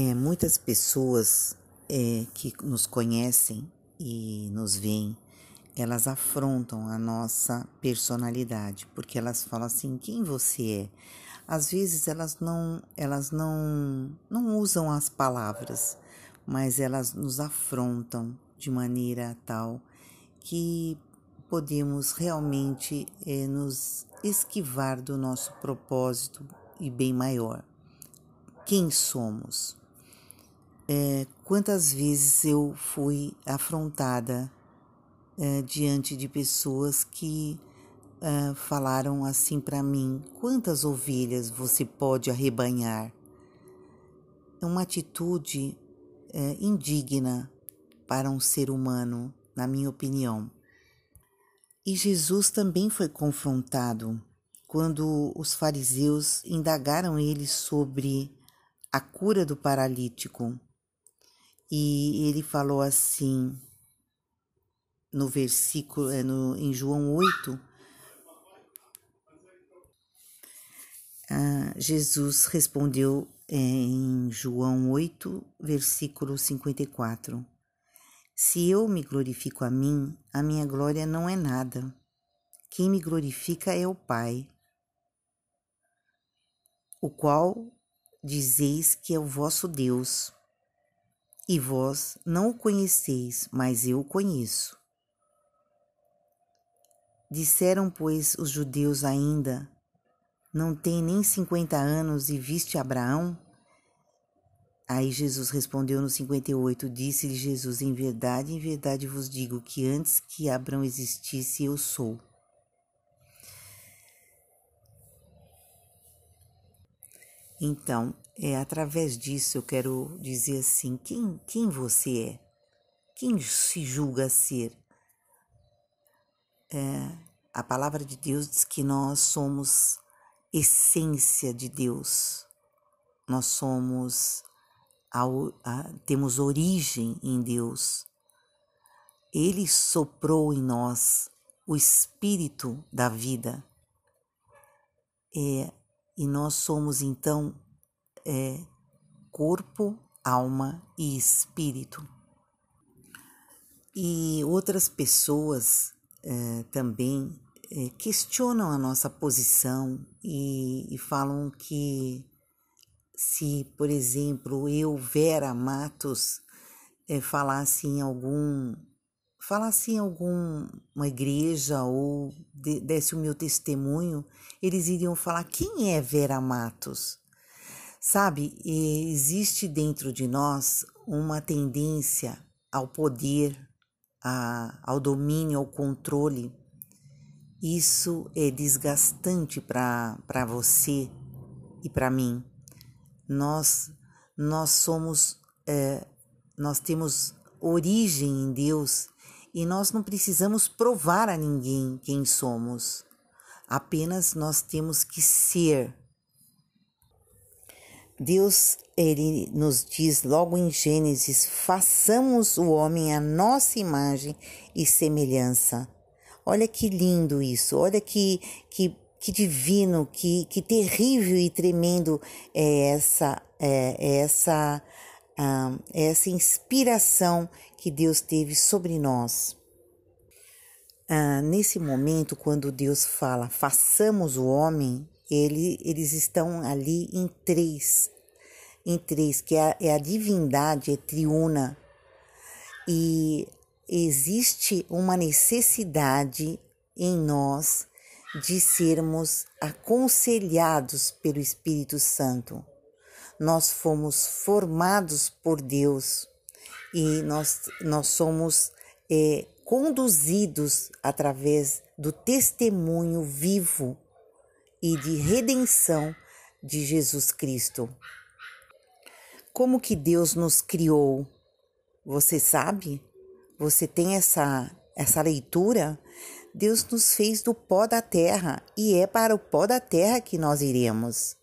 É, muitas pessoas é, que nos conhecem e nos veem, elas afrontam a nossa personalidade, porque elas falam assim: quem você é? Às vezes elas não, elas não, não usam as palavras, mas elas nos afrontam de maneira tal que podemos realmente é, nos esquivar do nosso propósito e bem maior. Quem somos? É, quantas vezes eu fui afrontada é, diante de pessoas que é, falaram assim para mim: quantas ovelhas você pode arrebanhar? É uma atitude é, indigna para um ser humano, na minha opinião. E Jesus também foi confrontado quando os fariseus indagaram ele sobre a cura do paralítico. E ele falou assim, no versículo, é, no, em João 8, ah, Jesus respondeu é, em João 8, versículo 54. Se eu me glorifico a mim, a minha glória não é nada. Quem me glorifica é o Pai, o qual dizeis que é o vosso Deus e vós não o conheceis, mas eu o conheço. Disseram, pois, os judeus ainda: Não tem nem cinquenta anos e viste Abraão? Aí Jesus respondeu no 58, disse-lhe Jesus, em verdade, em verdade vos digo que antes que Abraão existisse, eu sou. Então, é através disso eu quero dizer assim: quem, quem você é? Quem se julga ser? É, a palavra de Deus diz que nós somos essência de Deus, nós somos, a, a, temos origem em Deus. Ele soprou em nós o espírito da vida. É, e nós somos então é, corpo, alma e espírito. E outras pessoas é, também é, questionam a nossa posição e, e falam que se, por exemplo, eu, Vera Matos, é, falasse em algum falasse em alguma igreja ou de, desse o meu testemunho, eles iriam falar quem é Vera Matos. Sabe, existe dentro de nós uma tendência ao poder, a, ao domínio, ao controle. Isso é desgastante para você e para mim. Nós, nós somos, é, nós temos origem em Deus e nós não precisamos provar a ninguém quem somos. Apenas nós temos que ser. Deus ele nos diz logo em Gênesis: façamos o homem à nossa imagem e semelhança. Olha que lindo isso, olha que, que, que divino, que, que terrível e tremendo é essa, é, é essa, ah, é essa inspiração que Deus teve sobre nós. Ah, nesse momento, quando Deus fala, façamos o homem, ele, eles estão ali em três, em três, que é a, é a divindade, é triuna. E existe uma necessidade em nós de sermos aconselhados pelo Espírito Santo. Nós fomos formados por Deus e nós, nós somos é, conduzidos através do testemunho vivo e de redenção de Jesus Cristo. Como que Deus nos criou? Você sabe? Você tem essa essa leitura? Deus nos fez do pó da terra e é para o pó da terra que nós iremos.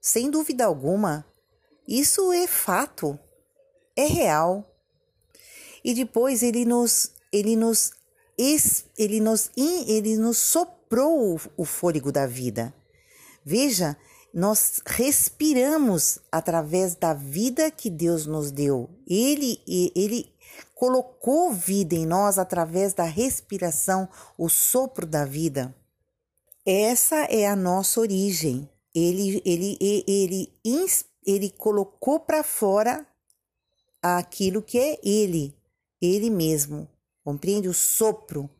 Sem dúvida alguma, isso é fato, é real. E depois ele nos ele nos ele nos ele nos o fôlego da vida. Veja, nós respiramos através da vida que Deus nos deu. Ele, ele colocou vida em nós através da respiração, o sopro da vida. Essa é a nossa origem. Ele, ele, ele, ele, ele colocou para fora aquilo que é ele, ele mesmo. Compreende? O sopro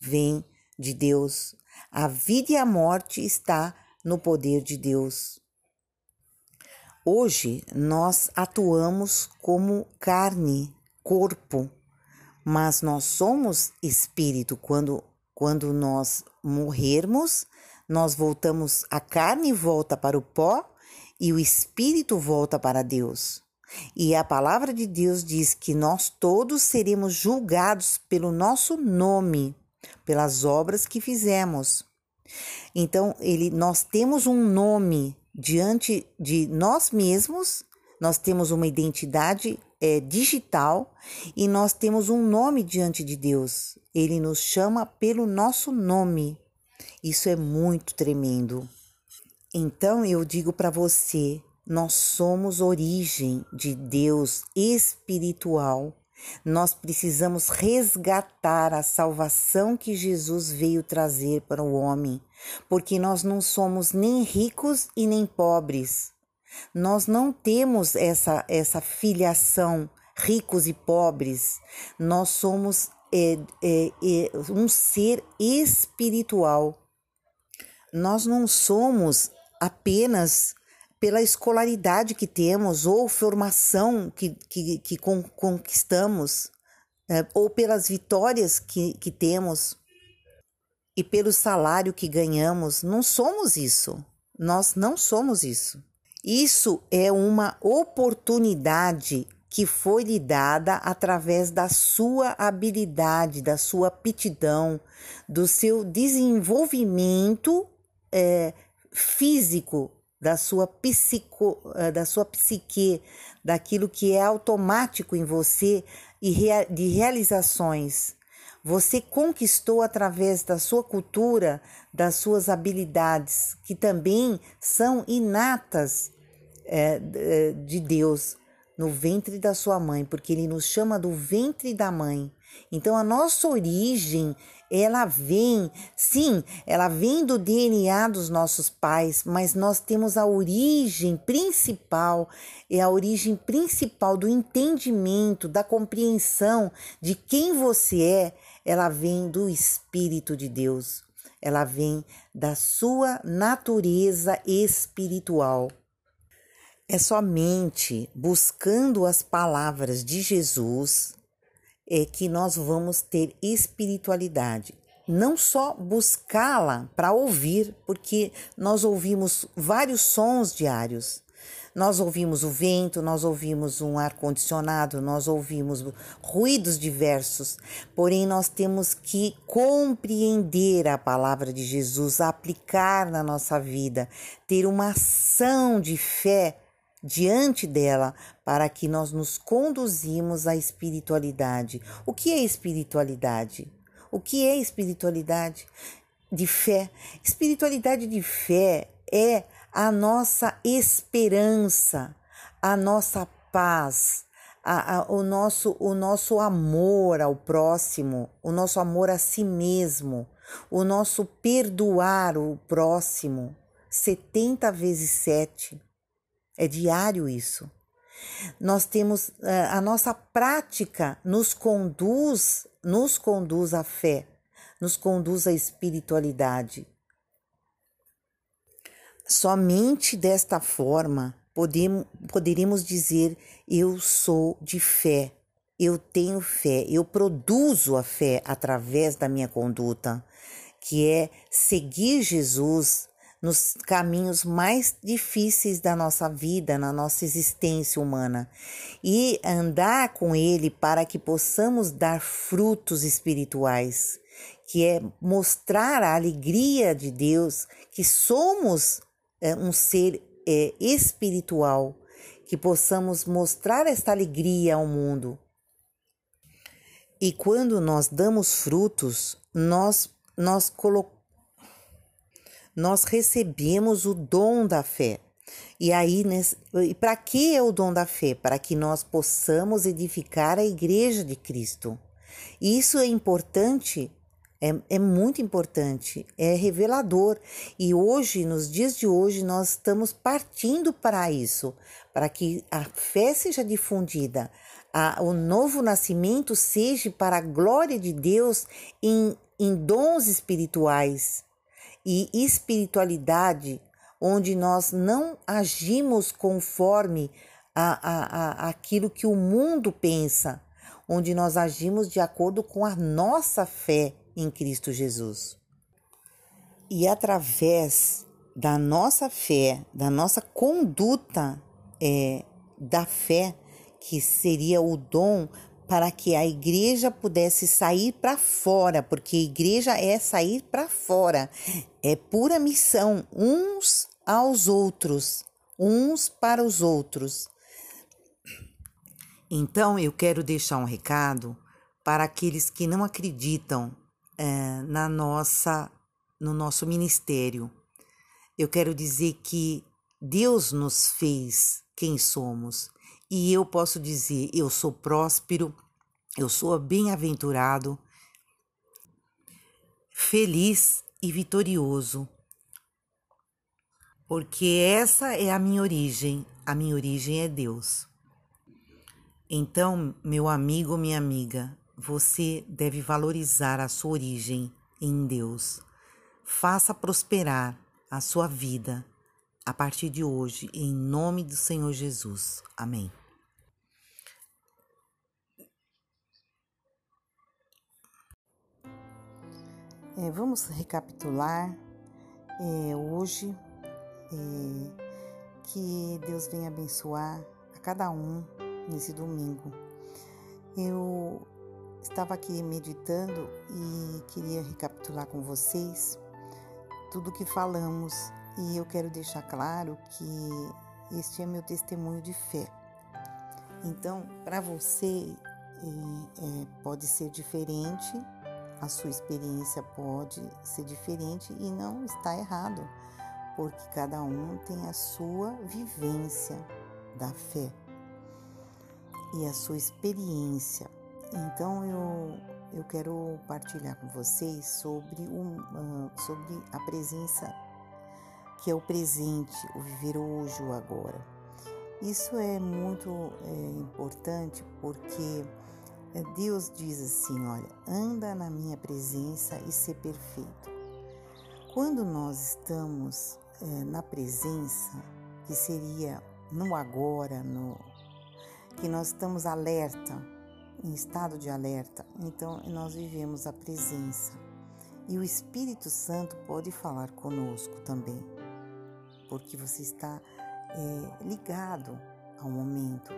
vem de Deus. A vida e a morte está no poder de Deus. Hoje nós atuamos como carne, corpo, mas nós somos espírito. Quando, quando nós morrermos, nós voltamos, a carne volta para o pó e o espírito volta para Deus. E a palavra de Deus diz que nós todos seremos julgados pelo nosso nome, pelas obras que fizemos. Então, ele, nós temos um nome diante de nós mesmos, nós temos uma identidade é, digital e nós temos um nome diante de Deus. Ele nos chama pelo nosso nome. Isso é muito tremendo. Então eu digo para você, nós somos origem de Deus espiritual nós precisamos resgatar a salvação que Jesus veio trazer para o homem, porque nós não somos nem ricos e nem pobres. Nós não temos essa, essa filiação ricos e pobres. Nós somos é, é, é, um ser espiritual. Nós não somos apenas pela escolaridade que temos ou formação que, que, que con conquistamos, né? ou pelas vitórias que, que temos e pelo salário que ganhamos. Não somos isso. Nós não somos isso. Isso é uma oportunidade que foi lhe dada através da sua habilidade, da sua aptidão, do seu desenvolvimento é, físico da sua, psico, eh, da sua psique, daquilo que é automático em você e de realizações. Você conquistou através da sua cultura, das suas habilidades, que também são inatas é, de Deus no ventre da sua mãe, porque Ele nos chama do ventre da mãe. Então, a nossa origem ela vem, sim, ela vem do DNA dos nossos pais, mas nós temos a origem principal, é a origem principal do entendimento, da compreensão de quem você é, ela vem do Espírito de Deus, ela vem da sua natureza espiritual. É somente buscando as palavras de Jesus é que nós vamos ter espiritualidade. Não só buscá-la para ouvir, porque nós ouvimos vários sons diários. Nós ouvimos o vento, nós ouvimos um ar-condicionado, nós ouvimos ruídos diversos, porém nós temos que compreender a palavra de Jesus, aplicar na nossa vida, ter uma ação de fé diante dela para que nós nos conduzimos à espiritualidade. O que é espiritualidade? O que é espiritualidade de fé? Espiritualidade de fé é a nossa esperança, a nossa paz, a, a, o, nosso, o nosso amor ao próximo, o nosso amor a si mesmo, o nosso perdoar o próximo 70 vezes 7 é diário isso. Nós temos eh, a nossa prática nos conduz, nos conduz à fé, nos conduz à espiritualidade. Somente desta forma poderíamos dizer: eu sou de fé, eu tenho fé, eu produzo a fé através da minha conduta, que é seguir Jesus nos caminhos mais difíceis da nossa vida, na nossa existência humana, e andar com Ele para que possamos dar frutos espirituais, que é mostrar a alegria de Deus, que somos é, um ser é, espiritual, que possamos mostrar esta alegria ao mundo. E quando nós damos frutos, nós, nós colocamos nós recebemos o dom da fé. E aí, para que é o dom da fé? Para que nós possamos edificar a igreja de Cristo. Isso é importante, é, é muito importante, é revelador. E hoje, nos dias de hoje, nós estamos partindo para isso, para que a fé seja difundida, a, o novo nascimento seja para a glória de Deus em, em dons espirituais e espiritualidade, onde nós não agimos conforme a, a, a, aquilo que o mundo pensa, onde nós agimos de acordo com a nossa fé em Cristo Jesus. E através da nossa fé, da nossa conduta é, da fé, que seria o dom para que a igreja pudesse sair para fora, porque igreja é sair para fora, é pura missão, uns aos outros, uns para os outros. Então eu quero deixar um recado para aqueles que não acreditam é, na nossa, no nosso ministério. Eu quero dizer que Deus nos fez quem somos e eu posso dizer: eu sou próspero, eu sou bem-aventurado, feliz e vitorioso. Porque essa é a minha origem, a minha origem é Deus. Então, meu amigo, minha amiga, você deve valorizar a sua origem em Deus. Faça prosperar a sua vida a partir de hoje, em nome do Senhor Jesus. Amém. É, vamos recapitular é, hoje. É, que Deus venha abençoar a cada um nesse domingo. Eu estava aqui meditando e queria recapitular com vocês tudo que falamos e eu quero deixar claro que este é meu testemunho de fé. Então, para você é, pode ser diferente, a sua experiência pode ser diferente e não está errado, porque cada um tem a sua vivência da fé e a sua experiência. Então eu, eu quero partilhar com vocês sobre, um, uh, sobre a presença que é o presente, o viver hoje, o agora. Isso é muito é, importante porque é, Deus diz assim: olha, anda na minha presença e ser perfeito. Quando nós estamos é, na presença, que seria no agora, no que nós estamos alerta, em estado de alerta, então nós vivemos a presença. E o Espírito Santo pode falar conosco também porque você está é, ligado ao momento,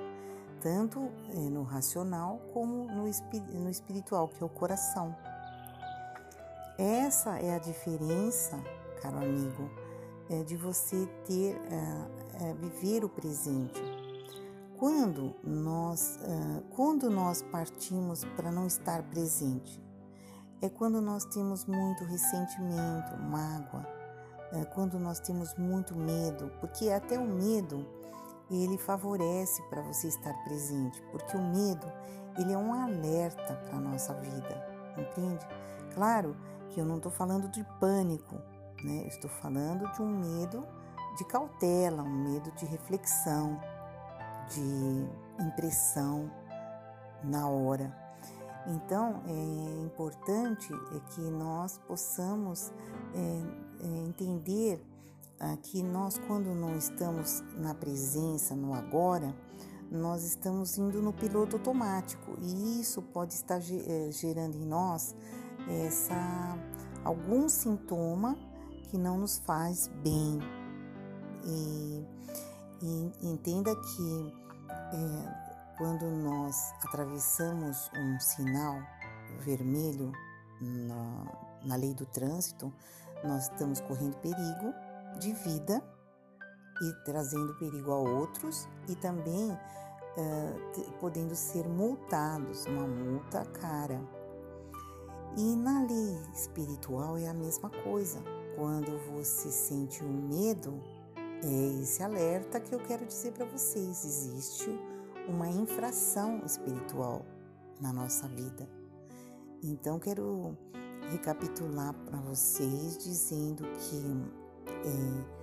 tanto é, no racional como no, no espiritual, que é o coração. Essa é a diferença, caro amigo, é, de você ter, é, é, viver o presente. Quando nós, é, quando nós partimos para não estar presente, é quando nós temos muito ressentimento, mágoa, quando nós temos muito medo, porque até o medo ele favorece para você estar presente, porque o medo ele é um alerta para a nossa vida, entende? Claro que eu não estou falando de pânico, né? Eu estou falando de um medo de cautela, um medo de reflexão, de impressão na hora. Então é importante é que nós possamos é, é, entender que nós, quando não estamos na presença, no agora, nós estamos indo no piloto automático e isso pode estar gerando em nós essa algum sintoma que não nos faz bem. E, e entenda que é, quando nós atravessamos um sinal vermelho na, na lei do trânsito, nós estamos correndo perigo de vida e trazendo perigo a outros e também uh, podendo ser multados, uma multa cara. E na lei espiritual é a mesma coisa. quando você sente um medo, é esse alerta que eu quero dizer para vocês. Existe uma infração espiritual na nossa vida. Então, quero recapitular para vocês dizendo que é,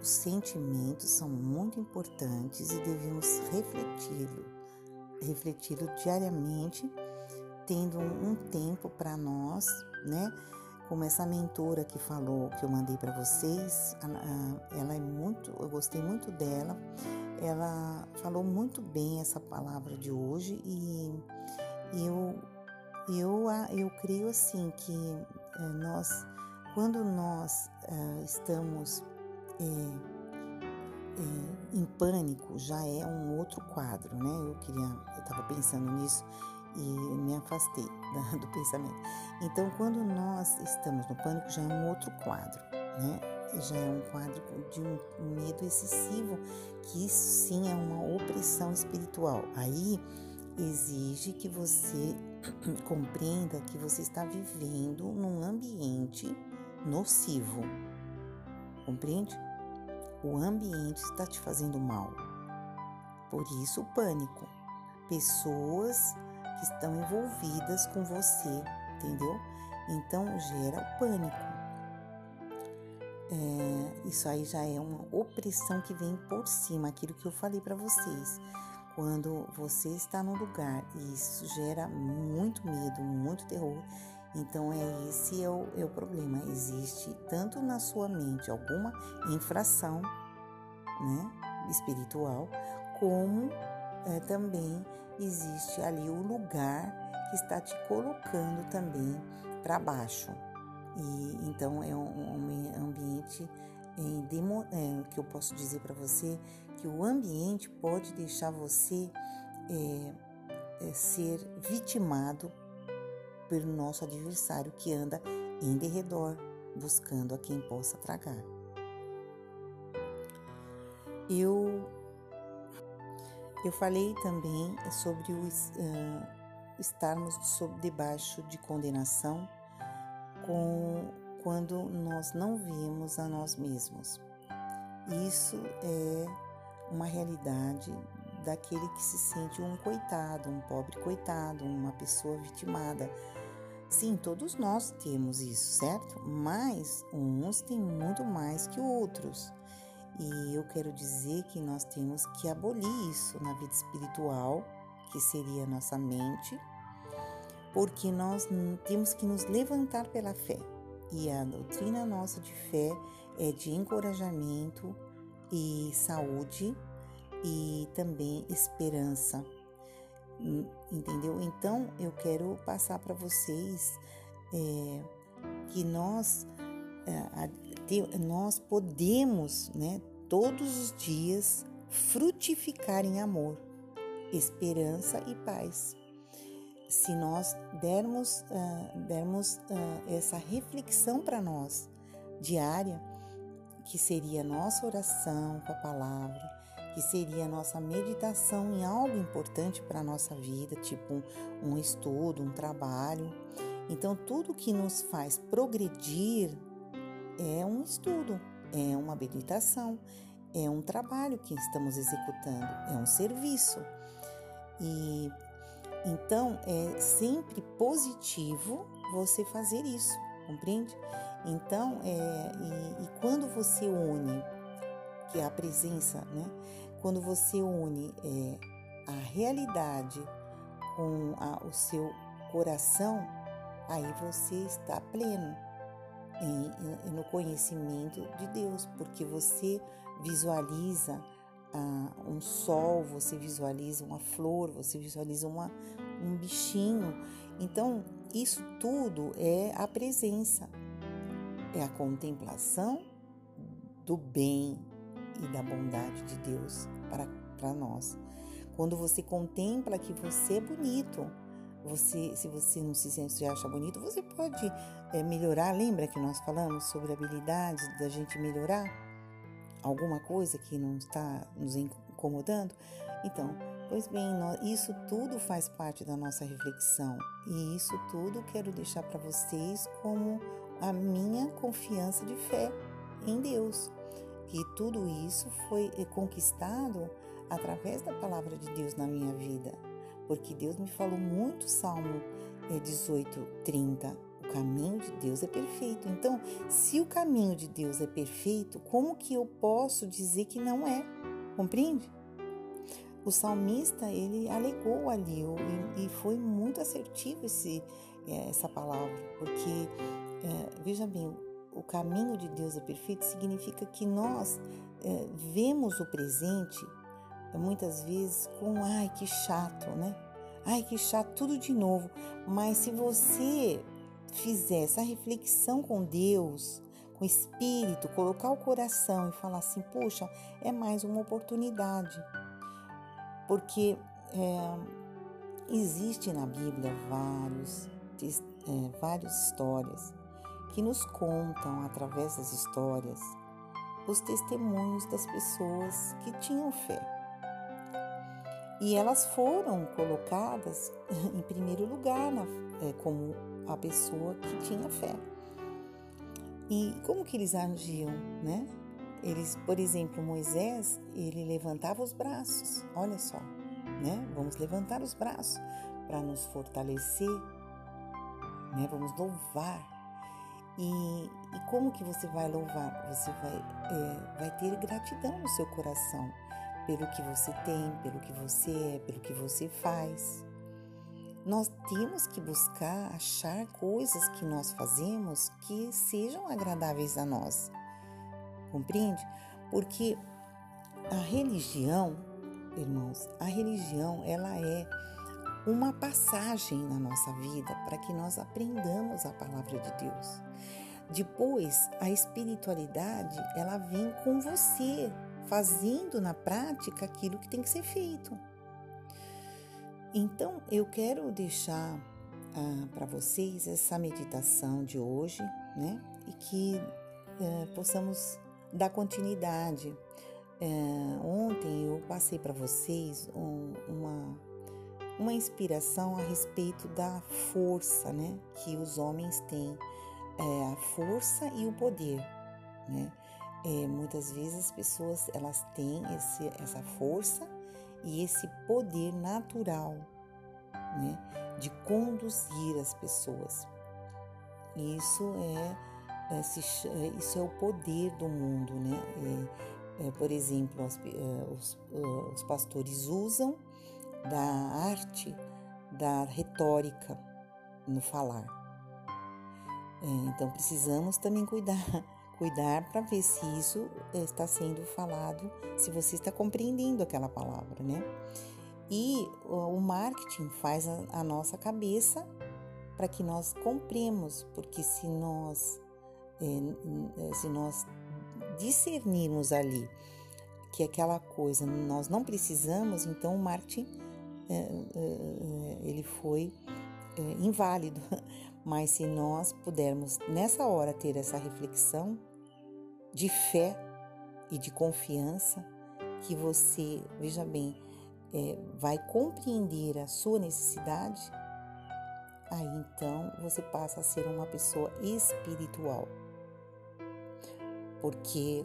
os sentimentos são muito importantes e devemos refleti-lo, refleti-lo diariamente, tendo um tempo para nós, né? Como essa mentora que falou, que eu mandei para vocês, ela é muito, eu gostei muito dela. Ela falou muito bem essa palavra de hoje e, eu eu, eu creio assim que é, nós, quando nós é, estamos é, é, em pânico, já é um outro quadro, né? Eu queria, eu estava pensando nisso e me afastei da, do pensamento. Então, quando nós estamos no pânico, já é um outro quadro, né? Já é um quadro de um medo excessivo, que isso sim é uma opressão espiritual. Aí exige que você compreenda que você está vivendo num ambiente nocivo. Compreende? O ambiente está te fazendo mal. Por isso, o pânico. Pessoas que estão envolvidas com você, entendeu? Então, gera o pânico. É, isso aí já é uma opressão que vem por cima, aquilo que eu falei para vocês quando você está no lugar e isso gera muito medo, muito terror, então é esse é o, é o problema. Existe tanto na sua mente alguma infração, né, espiritual, como é, também existe ali o lugar que está te colocando também para baixo. E então é um, um ambiente em demo, é, que eu posso dizer para você que o ambiente pode deixar você é, é, ser vitimado pelo nosso adversário que anda em derredor, buscando a quem possa tragar. Eu eu falei também sobre o, uh, estarmos sob debaixo de condenação com quando nós não vemos a nós mesmos. Isso é uma realidade daquele que se sente um coitado, um pobre coitado, uma pessoa vitimada. Sim, todos nós temos isso, certo? Mas uns têm muito mais que outros. E eu quero dizer que nós temos que abolir isso na vida espiritual, que seria a nossa mente, porque nós temos que nos levantar pela fé. E a doutrina nossa de fé é de encorajamento e saúde e também esperança. Hum, entendeu? Então eu quero passar para vocês é, que nós, é, nós podemos, né, todos os dias frutificar em amor, esperança e paz se nós dermos, uh, dermos uh, essa reflexão para nós diária, que seria nossa oração com a palavra, que seria nossa meditação em algo importante para a nossa vida, tipo um estudo, um trabalho. Então, tudo que nos faz progredir é um estudo, é uma meditação, é um trabalho que estamos executando, é um serviço. E então, é sempre positivo você fazer isso, compreende? Então, é, e, e quando você une, que é a presença, né? Quando você une é, a realidade com a, o seu coração, aí você está pleno em, no conhecimento de Deus, porque você visualiza ah, um sol, você visualiza uma flor, você visualiza uma, um bichinho. Então, isso tudo é a presença, é a contemplação do bem e da bondade de Deus para nós. Quando você contempla que você é bonito, você, se você não se, se acha bonito, você pode é, melhorar. Lembra que nós falamos sobre a habilidade da gente melhorar? Alguma coisa que não está nos incomodando? Então, pois bem, isso tudo faz parte da nossa reflexão e isso tudo quero deixar para vocês como a minha confiança de fé em Deus, que tudo isso foi conquistado através da palavra de Deus na minha vida, porque Deus me falou muito, Salmo 18, eh, 30. O caminho de Deus é perfeito. Então, se o caminho de Deus é perfeito, como que eu posso dizer que não é? Compreende? O salmista ele alegou ali e foi muito assertivo esse, eh, essa palavra, porque é, veja bem, o caminho de Deus é perfeito significa que nós é, vemos o presente muitas vezes com ai que chato, né? Ai que chato, tudo de novo. Mas se você fizer essa reflexão com Deus, com o Espírito, colocar o coração e falar assim, poxa, é mais uma oportunidade. Porque é, existe na Bíblia vários, é, várias histórias que nos contam, através das histórias, os testemunhos das pessoas que tinham fé. E elas foram colocadas em primeiro lugar na, é, como a pessoa que tinha fé. E como que eles agiam, né? Eles, por exemplo, Moisés, ele levantava os braços. Olha só, né? Vamos levantar os braços para nos fortalecer, né? Vamos louvar e, e como que você vai louvar? Você vai, é, vai ter gratidão no seu coração pelo que você tem, pelo que você é, pelo que você faz. Nós temos que buscar achar coisas que nós fazemos que sejam agradáveis a nós. Compreende? Porque a religião, irmãos, a religião ela é uma passagem na nossa vida para que nós aprendamos a palavra de Deus. Depois, a espiritualidade, ela vem com você, fazendo na prática aquilo que tem que ser feito. Então, eu quero deixar ah, para vocês essa meditação de hoje, né? E que eh, possamos dar continuidade. Eh, ontem eu passei para vocês um, uma uma inspiração a respeito da força né, que os homens têm, é, a força e o poder. Né? É, muitas vezes as pessoas elas têm esse, essa força e esse poder natural né, de conduzir as pessoas. Isso é, é, isso é o poder do mundo, né? É, é, por exemplo, as, é, os, os pastores usam da arte da retórica no falar. É, então precisamos também cuidar, cuidar para ver se isso está sendo falado, se você está compreendendo aquela palavra, né? E o marketing faz a, nossa cabeça para que nós compremos, porque se nós é, se nós discernirmos ali que aquela coisa nós não precisamos, então o marketing é, é, é, ele foi inválido. Mas se nós pudermos nessa hora ter essa reflexão de fé e de confiança, que você, veja bem, é, vai compreender a sua necessidade, aí então você passa a ser uma pessoa espiritual. Porque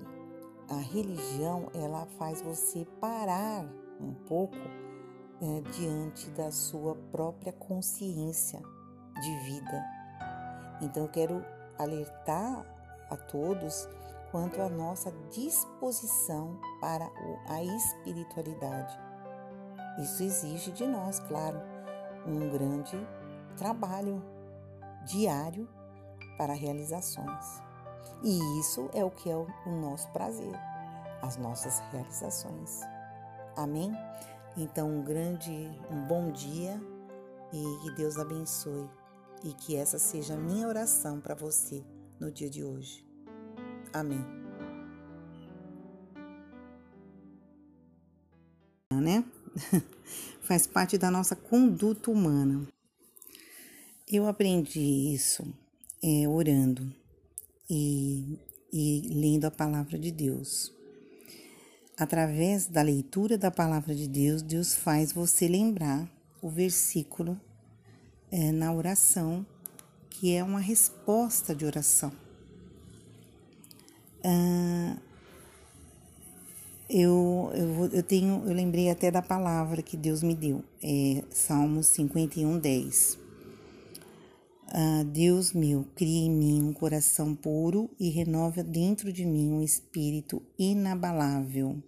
a religião ela faz você parar um pouco é, diante da sua própria consciência de vida. Então eu quero alertar a todos quanto à nossa disposição para a espiritualidade. Isso exige de nós, claro, um grande trabalho diário para realizações. E isso é o que é o nosso prazer, as nossas realizações. Amém? Então, um grande, um bom dia e que Deus abençoe e que essa seja a minha oração para você no dia de hoje. Amém. Né? Faz parte da nossa conduta humana. Eu aprendi isso é, orando e, e lendo a palavra de Deus através da leitura da palavra de Deus, Deus faz você lembrar o versículo é, na oração que é uma resposta de oração. Ah, eu, eu, eu tenho, eu lembrei até da palavra que Deus me deu, é Salmos 51, 10. Ah, Deus meu, crie em mim um coração puro e renova dentro de mim um espírito inabalável.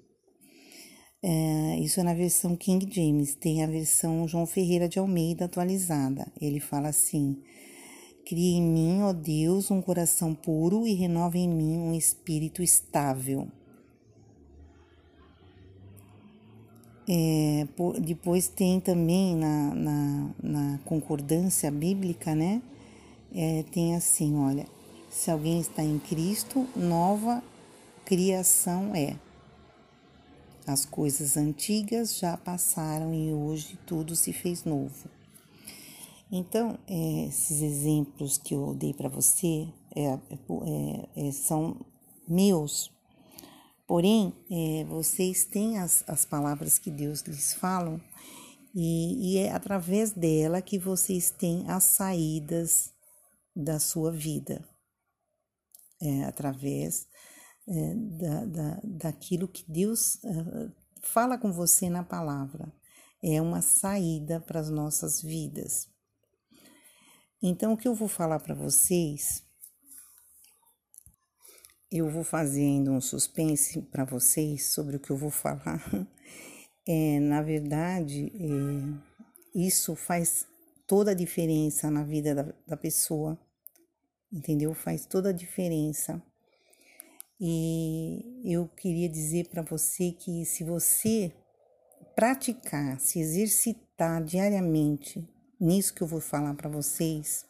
É, isso é na versão King James, tem a versão João Ferreira de Almeida atualizada. Ele fala assim: Crie em mim, ó Deus, um coração puro e renova em mim um espírito estável. É, depois tem também na, na, na concordância bíblica, né? É, tem assim, olha, se alguém está em Cristo, nova criação é. As coisas antigas já passaram e hoje tudo se fez novo. Então, é, esses exemplos que eu dei para você é, é, é, são meus, Porém, é, vocês têm as, as palavras que Deus lhes fala e, e é através dela que vocês têm as saídas da sua vida. É através é, da, da, daquilo que Deus é, fala com você na palavra. É uma saída para as nossas vidas. Então, o que eu vou falar para vocês eu vou fazendo um suspense para vocês sobre o que eu vou falar. É, na verdade, é, isso faz toda a diferença na vida da, da pessoa, entendeu? Faz toda a diferença. E eu queria dizer para você que se você praticar, se exercitar diariamente nisso que eu vou falar para vocês,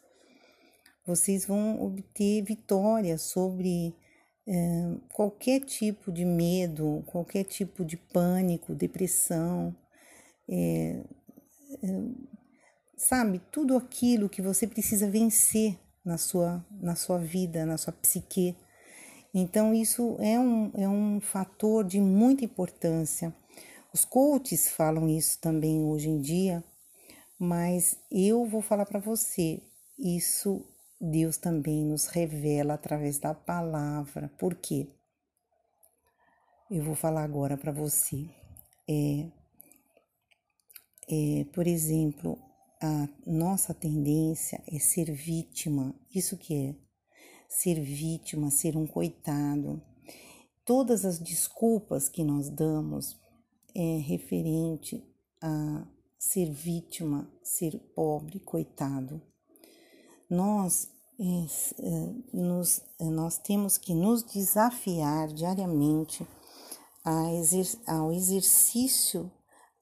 vocês vão obter vitória sobre é, qualquer tipo de medo, qualquer tipo de pânico, depressão, é, é, sabe, tudo aquilo que você precisa vencer na sua, na sua vida, na sua psique. Então, isso é um, é um fator de muita importância. Os coaches falam isso também hoje em dia, mas eu vou falar para você, isso Deus também nos revela através da palavra. Por quê? Eu vou falar agora para você. É, é, por exemplo, a nossa tendência é ser vítima. Isso que é ser vítima, ser um coitado. Todas as desculpas que nós damos é referente a ser vítima, ser pobre, coitado nós, é, nos, é, nós temos que nos desafiar diariamente ao exercício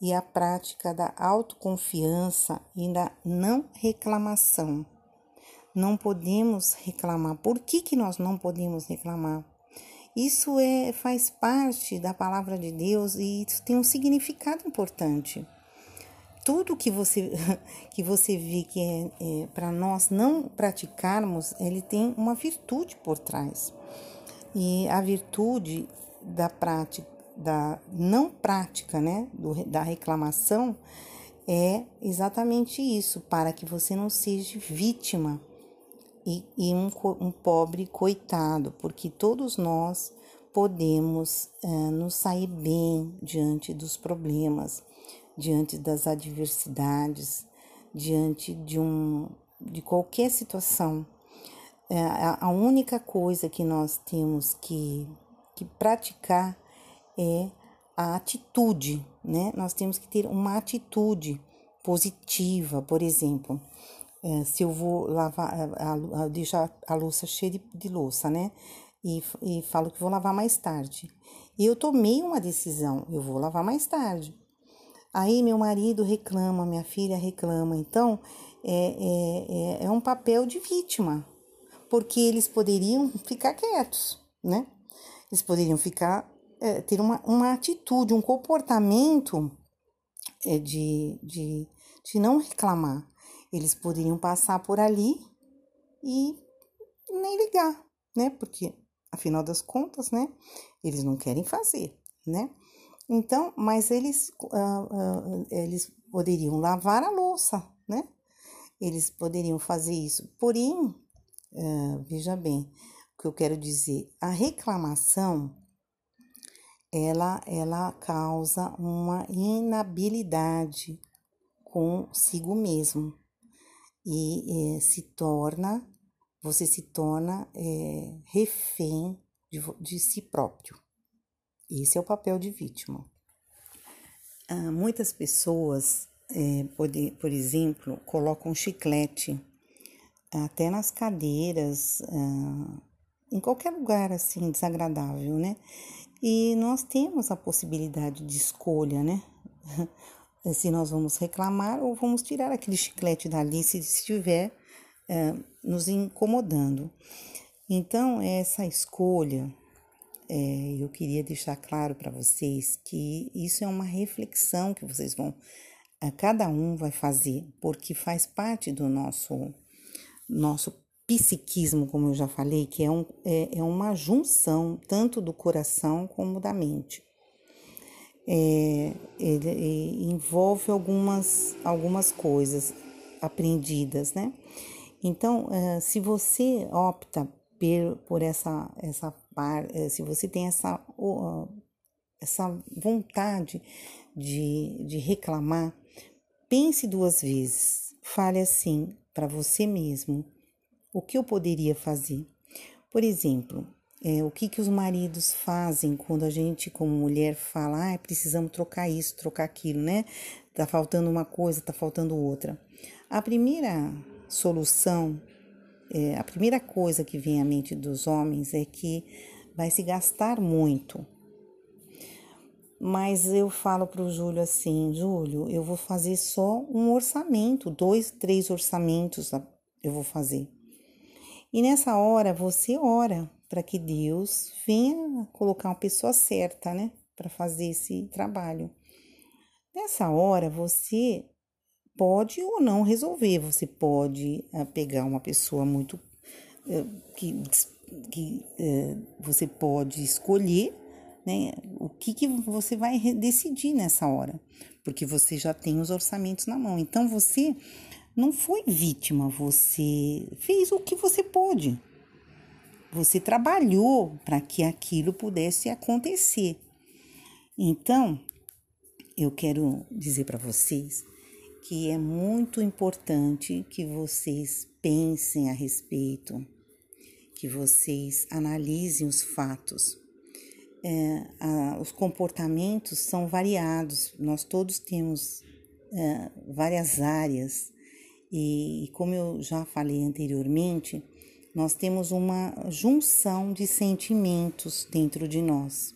e à prática da autoconfiança e da não reclamação. Não podemos reclamar. Por que, que nós não podemos reclamar? Isso é, faz parte da palavra de Deus e isso tem um significado importante tudo que você que você vê que é, é para nós não praticarmos, ele tem uma virtude por trás. E a virtude da prática, da não prática, né, do, da reclamação, é exatamente isso, para que você não seja vítima e, e um, um, pobre coitado, porque todos nós podemos é, nos sair bem diante dos problemas diante das adversidades, diante de, um, de qualquer situação. É, a única coisa que nós temos que, que praticar é a atitude, né? Nós temos que ter uma atitude positiva, por exemplo. É, se eu vou lavar, a, a, deixar a louça cheia de, de louça, né? E, e falo que vou lavar mais tarde. E eu tomei uma decisão, eu vou lavar mais tarde. Aí meu marido reclama, minha filha reclama. Então, é, é, é, é um papel de vítima, porque eles poderiam ficar quietos, né? Eles poderiam ficar, é, ter uma, uma atitude, um comportamento é, de, de, de não reclamar. Eles poderiam passar por ali e nem ligar, né? Porque, afinal das contas, né? Eles não querem fazer, né? Então, mas eles, uh, uh, eles poderiam lavar a louça, né? eles poderiam fazer isso. Porém, uh, veja bem, o que eu quero dizer, a reclamação ela, ela causa uma inabilidade consigo mesmo e é, se torna, você se torna é, refém de, de si próprio. Esse é o papel de vítima. Ah, muitas pessoas, é, por, por exemplo, colocam chiclete até nas cadeiras, ah, em qualquer lugar assim desagradável, né? E nós temos a possibilidade de escolha, né? se nós vamos reclamar ou vamos tirar aquele chiclete dali se estiver é, nos incomodando. Então, essa escolha, é, eu queria deixar claro para vocês que isso é uma reflexão que vocês vão, é, cada um vai fazer, porque faz parte do nosso, nosso psiquismo, como eu já falei, que é, um, é, é uma junção tanto do coração como da mente é, ele, ele envolve algumas, algumas coisas aprendidas, né? Então, é, se você opta por, por essa, essa é, se você tem essa, essa vontade de, de reclamar, pense duas vezes. Fale assim para você mesmo: o que eu poderia fazer? Por exemplo, é, o que, que os maridos fazem quando a gente, como mulher, fala, ah, precisamos trocar isso, trocar aquilo, né? Tá faltando uma coisa, tá faltando outra. A primeira solução, é, a primeira coisa que vem à mente dos homens é que vai se gastar muito. Mas eu falo para o Júlio assim, Júlio, eu vou fazer só um orçamento, dois, três orçamentos eu vou fazer. E nessa hora você ora para que Deus venha colocar uma pessoa certa, né, para fazer esse trabalho. Nessa hora você pode ou não resolver, você pode uh, pegar uma pessoa muito uh, que, que uh, você pode escolher, né, o que, que você vai decidir nessa hora, porque você já tem os orçamentos na mão. Então você não foi vítima, você fez o que você pôde. Você trabalhou para que aquilo pudesse acontecer. Então, eu quero dizer para vocês que é muito importante que vocês pensem a respeito, que vocês analisem os fatos. É, a, os comportamentos são variados, nós todos temos é, várias áreas, e, e como eu já falei anteriormente, nós temos uma junção de sentimentos dentro de nós.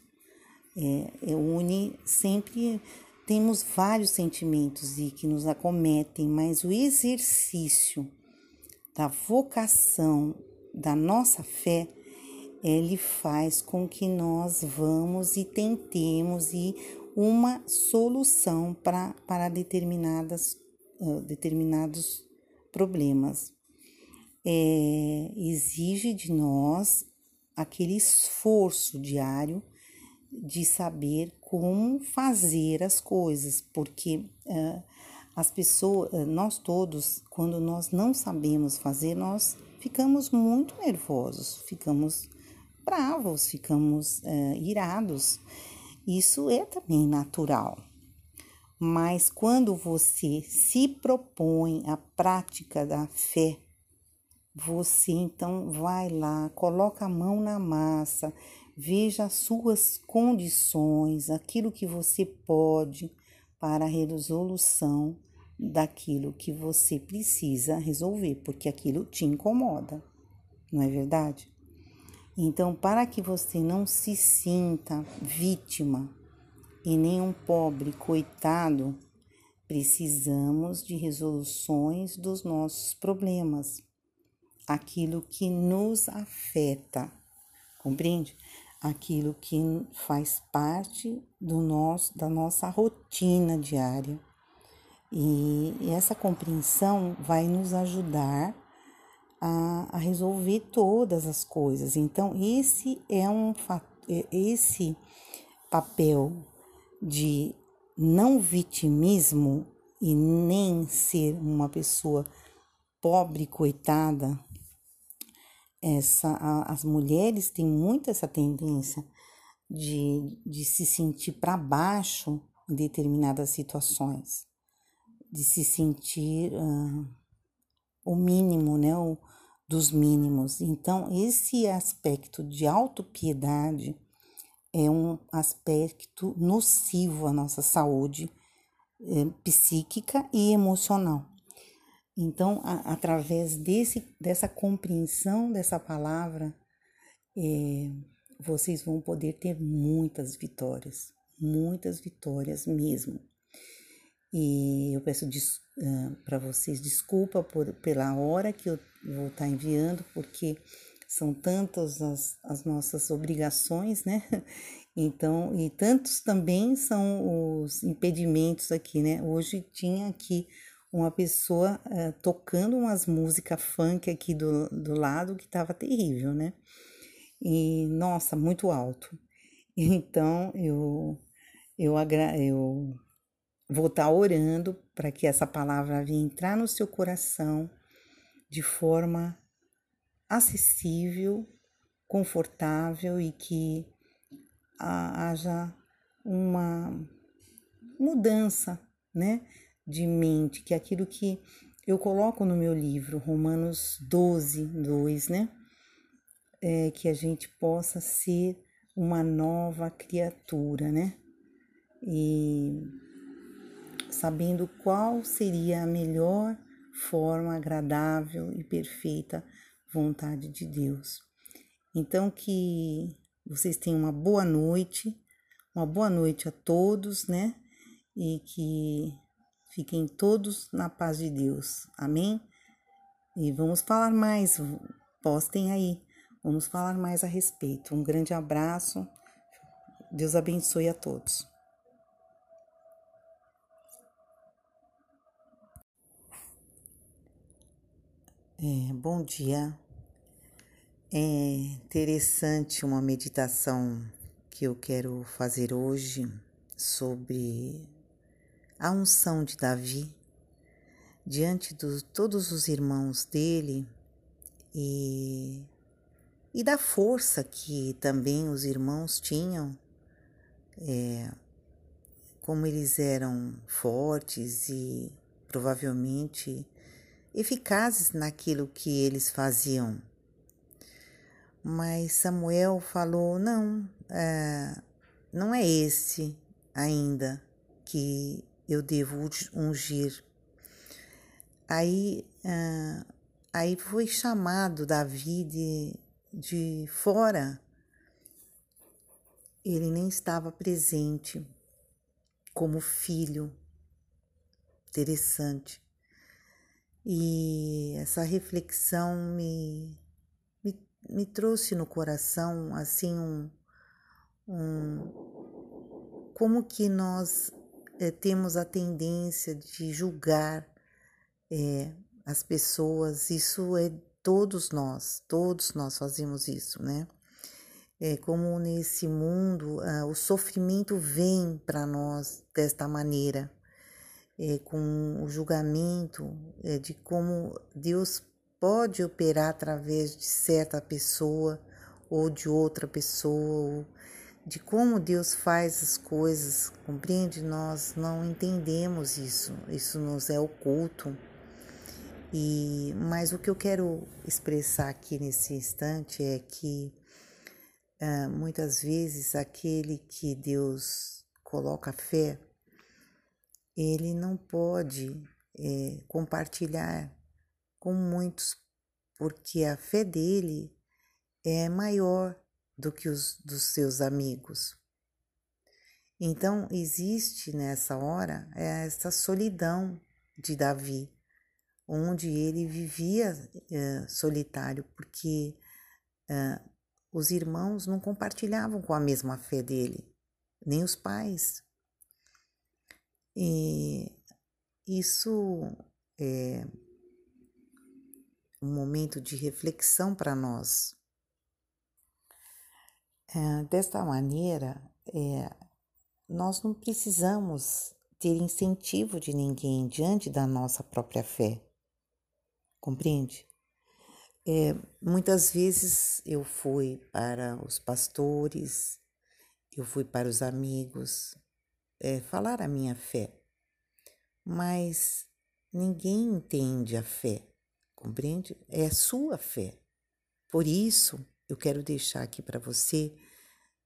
É, é, une sempre temos vários sentimentos e que nos acometem, mas o exercício da vocação da nossa fé ele faz com que nós vamos e tentemos e uma solução pra, para determinadas, uh, determinados problemas. É, exige de nós aquele esforço diário de saber como fazer as coisas, porque uh, as pessoas, nós todos, quando nós não sabemos fazer, nós ficamos muito nervosos, ficamos bravos, ficamos uh, irados. Isso é também natural. Mas quando você se propõe a prática da fé, você então vai lá, coloca a mão na massa, veja as suas condições, aquilo que você pode para a resolução daquilo que você precisa resolver, porque aquilo te incomoda, não é verdade? Então, para que você não se sinta vítima e nem um pobre coitado, precisamos de resoluções dos nossos problemas aquilo que nos afeta, compreende? Aquilo que faz parte do nosso, da nossa rotina diária. E, e essa compreensão vai nos ajudar a, a, resolver todas as coisas. Então, esse é um é, esse papel de não vitimismo e nem ser uma pessoa pobre coitada, essa, a, as mulheres têm muito essa tendência de, de se sentir para baixo em determinadas situações, de se sentir uh, o mínimo, né, o, dos mínimos. Então, esse aspecto de autopiedade é um aspecto nocivo à nossa saúde é, psíquica e emocional. Então, a, através desse, dessa compreensão dessa palavra, é, vocês vão poder ter muitas vitórias, muitas vitórias mesmo. E eu peço uh, para vocês desculpa por, pela hora que eu vou estar tá enviando, porque são tantas as, as nossas obrigações, né? Então, e tantos também são os impedimentos aqui, né? Hoje tinha aqui uma pessoa uh, tocando umas músicas funk aqui do, do lado que estava terrível, né? E, nossa, muito alto. Então, eu, eu, eu vou estar tá orando para que essa palavra venha entrar no seu coração de forma acessível, confortável e que haja uma mudança, né, de mente, que é aquilo que eu coloco no meu livro, Romanos 12, 2, né, é, que a gente possa ser uma nova criatura, né, e sabendo qual seria a melhor forma agradável e perfeita vontade de Deus. Então que vocês tenham uma boa noite, uma boa noite a todos, né? E que fiquem todos na paz de Deus. Amém? E vamos falar mais, postem aí. Vamos falar mais a respeito. Um grande abraço. Deus abençoe a todos. É, bom dia. É interessante uma meditação que eu quero fazer hoje sobre a unção de Davi diante de todos os irmãos dele e, e da força que também os irmãos tinham, é, como eles eram fortes e provavelmente eficazes naquilo que eles faziam. Mas Samuel falou: não, é, não é esse ainda que eu devo ungir. Aí, é, aí foi chamado Davi de, de fora. Ele nem estava presente como filho. Interessante. E essa reflexão me, me, me trouxe no coração assim um, um como que nós é, temos a tendência de julgar é, as pessoas, isso é todos nós, todos nós fazemos isso, né? É como nesse mundo ah, o sofrimento vem para nós desta maneira é, com o julgamento é, de como Deus pode operar através de certa pessoa ou de outra pessoa, de como Deus faz as coisas, compreende? Nós não entendemos isso, isso nos é oculto. E, mas o que eu quero expressar aqui nesse instante é que uh, muitas vezes aquele que Deus coloca fé ele não pode é, compartilhar com muitos, porque a fé dele é maior do que os dos seus amigos. Então existe nessa hora essa solidão de Davi, onde ele vivia é, solitário, porque é, os irmãos não compartilhavam com a mesma fé dele, nem os pais. E isso é um momento de reflexão para nós. É, desta maneira, é, nós não precisamos ter incentivo de ninguém diante da nossa própria fé. compreende? É, muitas vezes eu fui para os pastores, eu fui para os amigos é, falar a minha fé, mas ninguém entende a fé, compreende? É a sua fé. Por isso, eu quero deixar aqui para você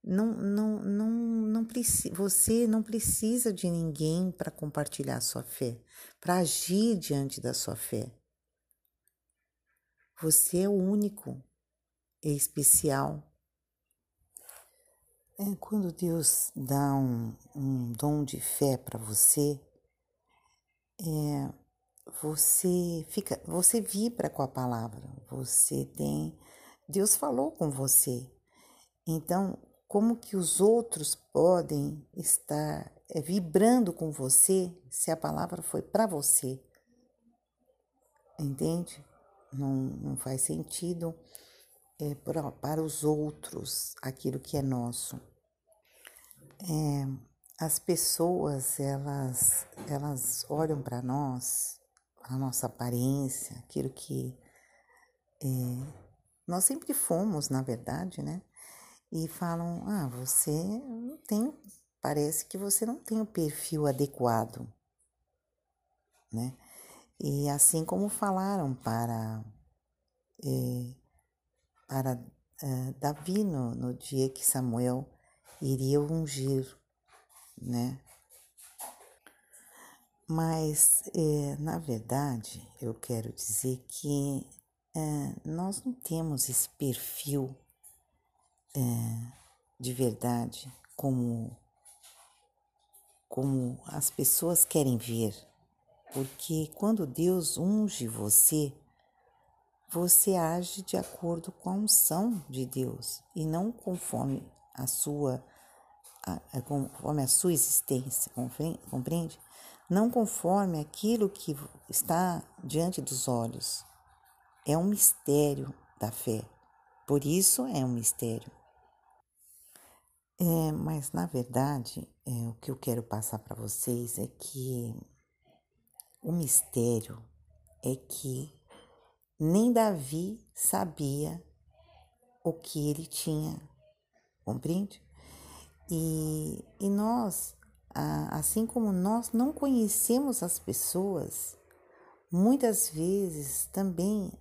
não, não, não, não você não precisa de ninguém para compartilhar sua fé, para agir diante da sua fé. Você é único, é especial. É, quando Deus dá um, um dom de fé para você, é, você fica, você vibra com a palavra, você tem, Deus falou com você. Então, como que os outros podem estar é, vibrando com você se a palavra foi para você? Entende? não, não faz sentido é, para, para os outros aquilo que é nosso. É, as pessoas elas elas olham para nós, a nossa aparência, aquilo que é, nós sempre fomos, na verdade, né? E falam: ah, você não tem, parece que você não tem o perfil adequado, né? E assim como falaram para, é, para é, Davi no, no dia que Samuel iria ungir, né? Mas, é, na verdade, eu quero dizer que é, nós não temos esse perfil é, de verdade como, como as pessoas querem ver porque quando Deus unge você, você age de acordo com a unção de Deus e não conforme a sua a, conforme a sua existência, compreende? Não conforme aquilo que está diante dos olhos. É um mistério da fé. Por isso é um mistério. É, mas na verdade, é, o que eu quero passar para vocês é que o mistério é que nem Davi sabia o que ele tinha, compreende? E, e nós, assim como nós não conhecemos as pessoas, muitas vezes também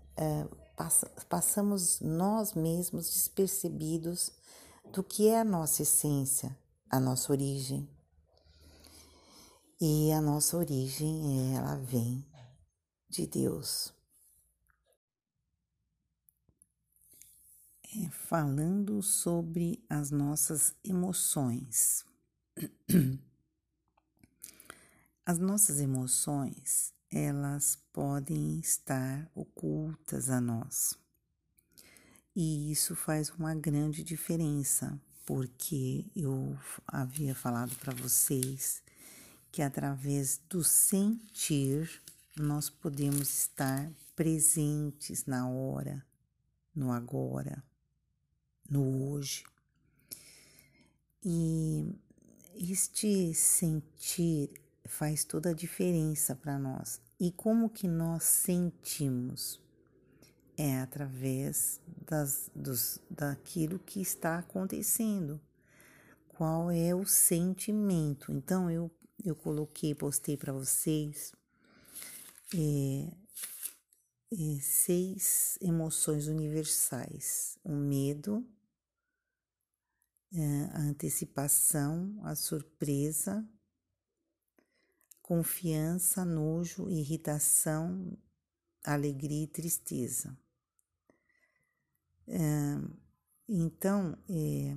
passamos nós mesmos despercebidos do que é a nossa essência, a nossa origem. E a nossa origem, ela vem de Deus. É, falando sobre as nossas emoções. As nossas emoções, elas podem estar ocultas a nós. E isso faz uma grande diferença, porque eu havia falado para vocês que através do sentir nós podemos estar presentes na hora, no agora, no hoje. E este sentir faz toda a diferença para nós. E como que nós sentimos? É através das, dos, daquilo que está acontecendo. Qual é o sentimento? Então, eu eu coloquei, postei para vocês é, é, seis emoções universais: o medo, é, a antecipação, a surpresa, confiança, nojo, irritação, alegria e tristeza. É, então, é,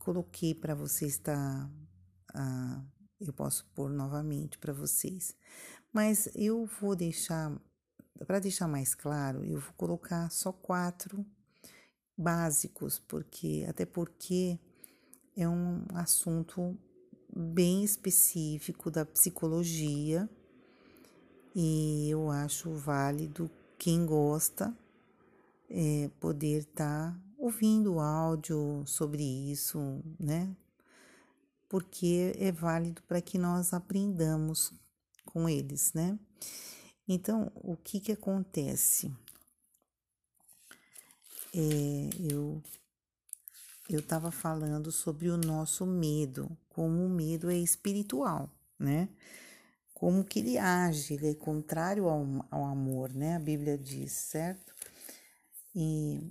coloquei para você estar. A, eu posso pôr novamente para vocês. Mas eu vou deixar, para deixar mais claro, eu vou colocar só quatro básicos, porque até porque é um assunto bem específico da psicologia e eu acho válido quem gosta é, poder estar tá ouvindo áudio sobre isso, né? porque é válido para que nós aprendamos com eles, né? Então, o que que acontece? É, eu eu estava falando sobre o nosso medo, como o medo é espiritual, né? Como que ele age, ele é contrário ao, ao amor, né? A Bíblia diz, certo? E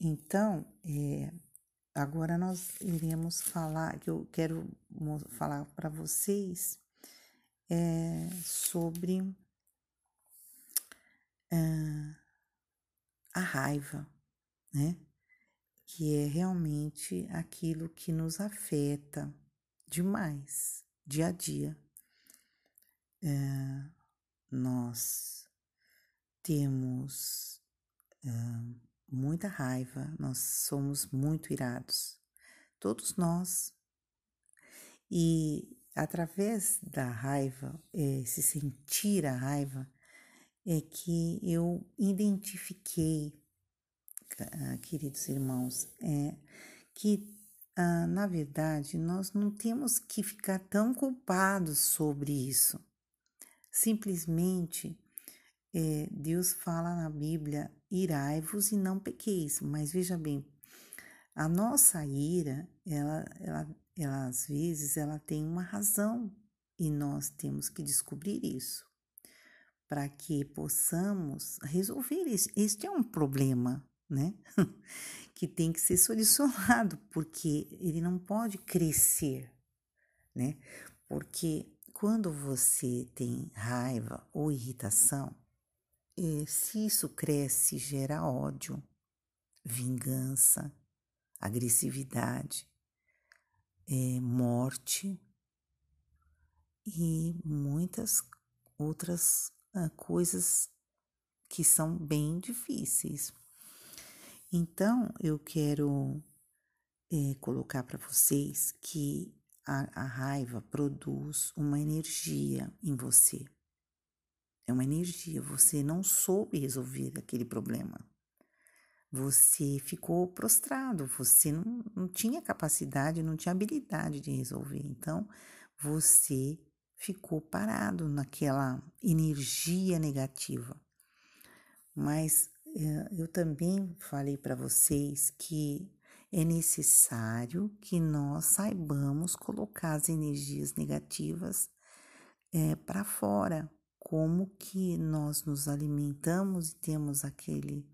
então, é, agora nós iremos falar, que eu quero falar para vocês é, sobre é, a raiva, né? Que é realmente aquilo que nos afeta demais, dia a dia. É, nós temos é, muita raiva, nós somos muito irados, todos nós. E através da raiva, é, se sentir a raiva, é que eu identifiquei, ah, queridos irmãos, é que ah, na verdade nós não temos que ficar tão culpados sobre isso. Simplesmente é, Deus fala na Bíblia irai-vos e não pequeis. Mas veja bem, a nossa ira, ela, ela, ela às vezes ela tem uma razão e nós temos que descobrir isso para que possamos resolver isso. Este é um problema, né? que tem que ser solucionado, porque ele não pode crescer, né? Porque quando você tem raiva ou irritação, e se isso cresce, gera ódio, vingança, agressividade, é, morte e muitas outras ah, coisas que são bem difíceis. Então, eu quero é, colocar para vocês que a, a raiva produz uma energia em você. É uma energia. Você não soube resolver aquele problema. Você ficou prostrado, você não, não tinha capacidade, não tinha habilidade de resolver. Então, você ficou parado naquela energia negativa. Mas eu também falei para vocês que é necessário que nós saibamos colocar as energias negativas é, para fora, como que nós nos alimentamos e temos aquele,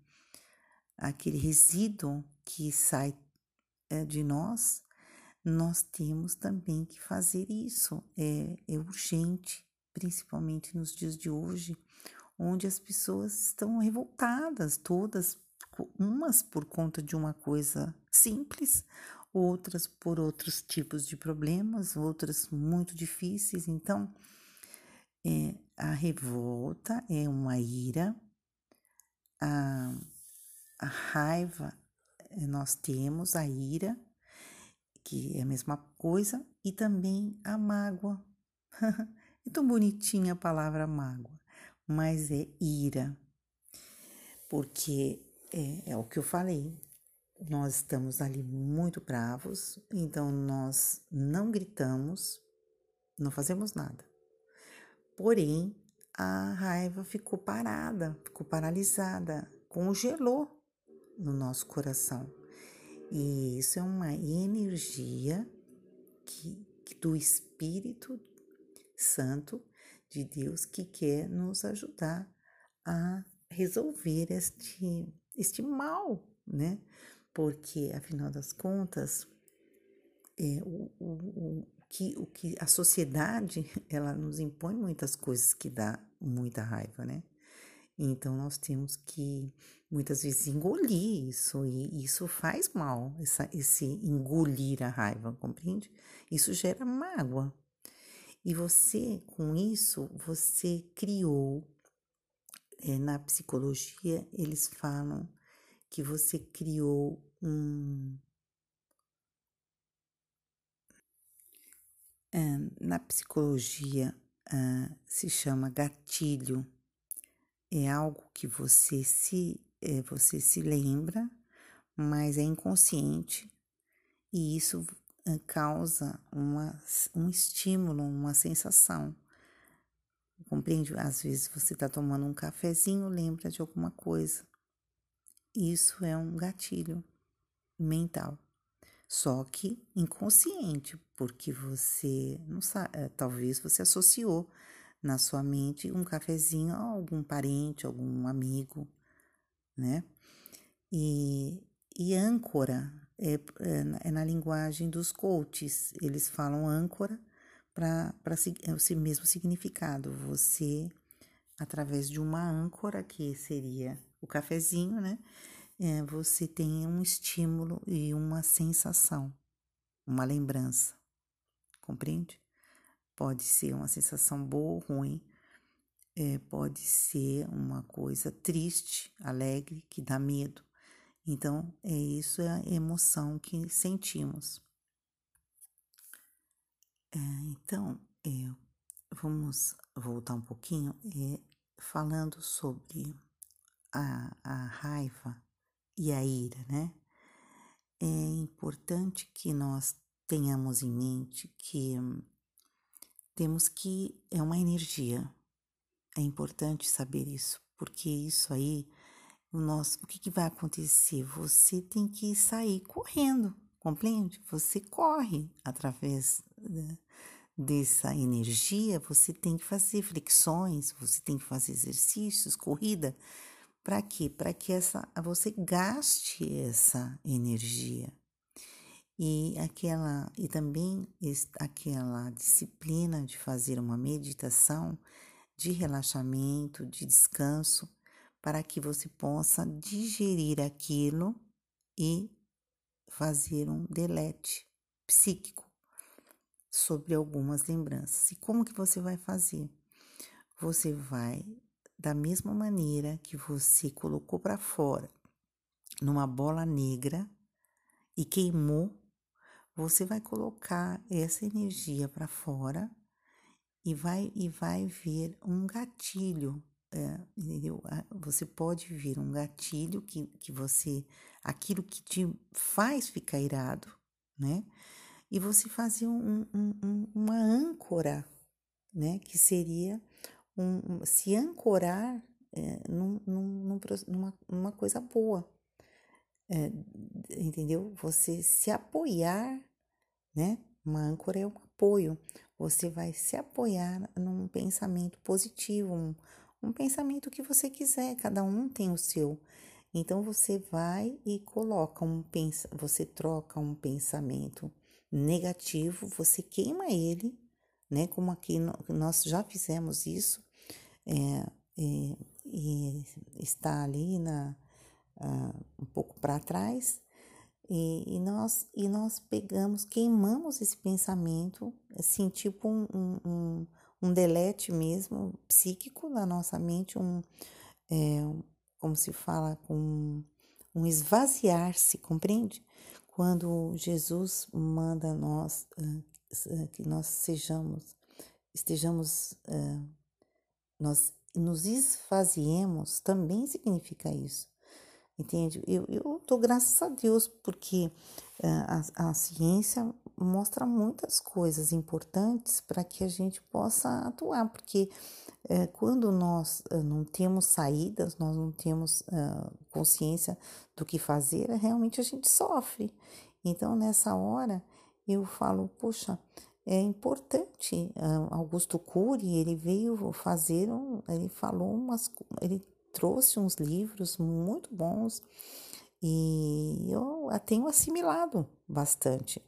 aquele resíduo que sai é, de nós, nós temos também que fazer isso. É, é urgente, principalmente nos dias de hoje, onde as pessoas estão revoltadas, todas, umas por conta de uma coisa simples, outras por outros tipos de problemas, outras muito difíceis. Então, é, a revolta é uma ira, a, a raiva é, nós temos, a ira, que é a mesma coisa, e também a mágoa. é tão bonitinha a palavra mágoa, mas é ira, porque é, é o que eu falei, nós estamos ali muito bravos, então nós não gritamos, não fazemos nada. Porém, a raiva ficou parada, ficou paralisada, congelou no nosso coração. E isso é uma energia que, que do Espírito Santo de Deus que quer nos ajudar a resolver este, este mal, né? Porque, afinal das contas, é, o, o, que o que a sociedade ela nos impõe muitas coisas que dá muita raiva, né? Então nós temos que muitas vezes engolir isso e isso faz mal, essa, esse engolir a raiva, compreende? Isso gera mágoa. E você, com isso, você criou, é, na psicologia, eles falam que você criou um, na psicologia uh, se chama gatilho. É algo que você se, é, você se lembra, mas é inconsciente, e isso causa uma, um estímulo, uma sensação. compreende? Às vezes você está tomando um cafezinho, lembra de alguma coisa. Isso é um gatilho mental. Só que inconsciente, porque você não sabe, eh, talvez você associou na sua mente um cafezinho a algum parente, algum amigo, né? E, e âncora é, é, é na linguagem dos coaches, eles falam âncora para é o mesmo significado. Você, através de uma âncora, que seria o cafezinho, né? É, você tem um estímulo e uma sensação, uma lembrança, compreende? Pode ser uma sensação boa ou ruim, é, pode ser uma coisa triste, alegre, que dá medo. Então, é isso é a emoção que sentimos. É, então, é, vamos voltar um pouquinho é, falando sobre a, a raiva e a ira, né? É importante que nós tenhamos em mente que temos que é uma energia. É importante saber isso, porque isso aí, o nosso, o que, que vai acontecer? Você tem que sair correndo compreende? Você corre através né, dessa energia, você tem que fazer flexões, você tem que fazer exercícios, corrida. Para quê? Para que essa, você gaste essa energia. E aquela e também aquela disciplina de fazer uma meditação de relaxamento, de descanso, para que você possa digerir aquilo e fazer um delete psíquico sobre algumas lembranças. E como que você vai fazer? Você vai da mesma maneira que você colocou para fora numa bola negra e queimou, você vai colocar essa energia para fora e vai e vai ver um gatilho é, entendeu? Você pode ver um gatilho que, que você, aquilo que te faz ficar irado, né? E você fazer um, um, um, uma âncora, né? Que seria um, se ancorar é, num, num, numa, numa coisa boa, é, entendeu? Você se apoiar, né? Uma âncora é um apoio. Você vai se apoiar num pensamento positivo, um, um pensamento que você quiser, cada um tem o seu. Então você vai e coloca um você troca um pensamento negativo, você queima ele, né? Como aqui nós já fizemos isso, é, é, e está ali na, uh, um pouco para trás, e, e, nós, e nós pegamos, queimamos esse pensamento, assim, tipo um, um delete mesmo psíquico na nossa mente, um, é, como se fala, um, um esvaziar-se, compreende? Quando Jesus manda nós uh, que nós sejamos, estejamos, uh, nós nos esvaziemos, também significa isso. Entende? Eu, eu dou graças a Deus porque a, a ciência mostra muitas coisas importantes para que a gente possa atuar, porque é, quando nós é, não temos saídas, nós não temos é, consciência do que fazer, realmente a gente sofre. Então, nessa hora, eu falo, poxa, é importante. Augusto Cury, ele veio fazer, um, ele falou umas, ele trouxe uns livros muito bons e eu tenho assimilado bastante.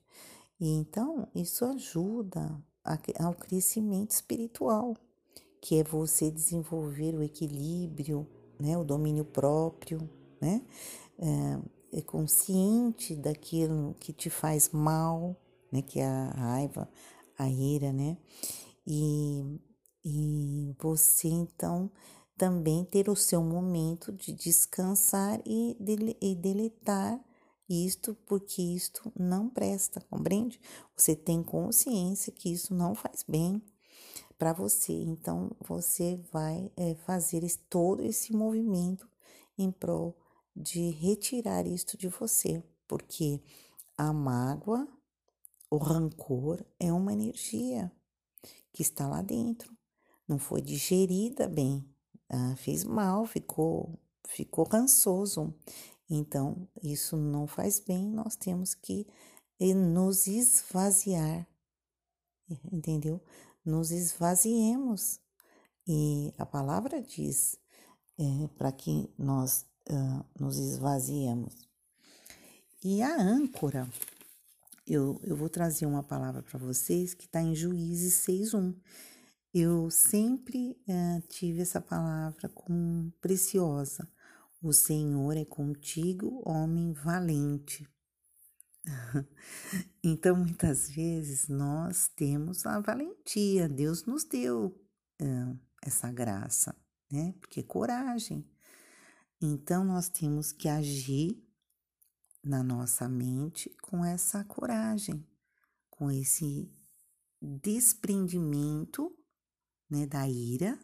E então isso ajuda ao crescimento espiritual, que é você desenvolver o equilíbrio, né, o domínio próprio, né, é, é consciente daquilo que te faz mal, né, que é a raiva, a ira, né, e, e você então também ter o seu momento de descansar e, dele, e deletar isto porque isto não presta, compreende? Você tem consciência que isso não faz bem para você, então você vai é, fazer esse, todo esse movimento em prol de retirar isto de você, porque a mágoa, o rancor é uma energia que está lá dentro. não foi digerida bem, ah, fez mal, ficou, ficou cansoso. Então, isso não faz bem, nós temos que eh, nos esvaziar, entendeu? Nos esvaziemos. E a palavra diz é, para que nós uh, nos esvaziemos. E a âncora, eu, eu vou trazer uma palavra para vocês que está em Juízes 6.1. Eu sempre uh, tive essa palavra como preciosa. O Senhor é contigo, homem valente. então, muitas vezes nós temos a valentia, Deus nos deu essa graça, né? Porque é coragem. Então, nós temos que agir na nossa mente com essa coragem, com esse desprendimento né, da ira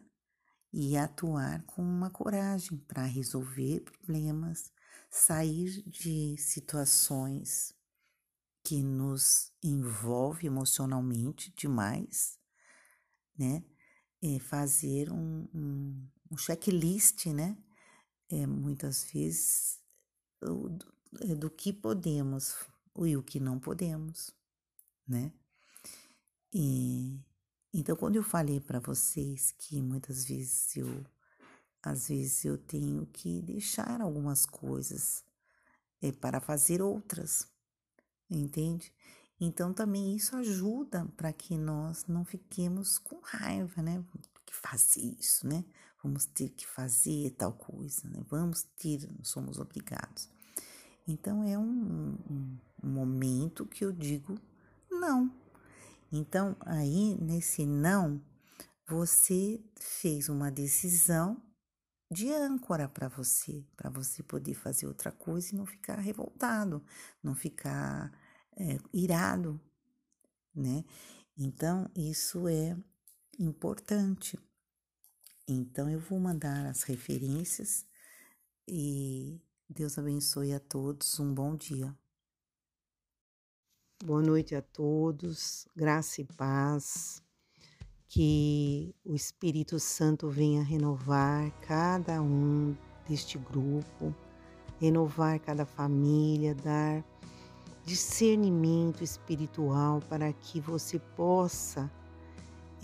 e atuar com uma coragem para resolver problemas, sair de situações que nos envolve emocionalmente demais, né? É fazer um, um, um checklist, né? É, muitas vezes do, é, do que podemos e o que não podemos, né? E então, quando eu falei para vocês que muitas vezes eu, às vezes eu tenho que deixar algumas coisas é, para fazer outras, entende? Então, também isso ajuda para que nós não fiquemos com raiva, né? Que fazer isso, né? Vamos ter que fazer tal coisa, né? Vamos ter, somos obrigados. Então, é um, um, um momento que eu digo não então, aí nesse não, você fez uma decisão de âncora para você, para você poder fazer outra coisa e não ficar revoltado, não ficar é, irado, né? Então, isso é importante. Então, eu vou mandar as referências e Deus abençoe a todos. Um bom dia. Boa noite a todos, graça e paz. Que o Espírito Santo venha renovar cada um deste grupo, renovar cada família, dar discernimento espiritual para que você possa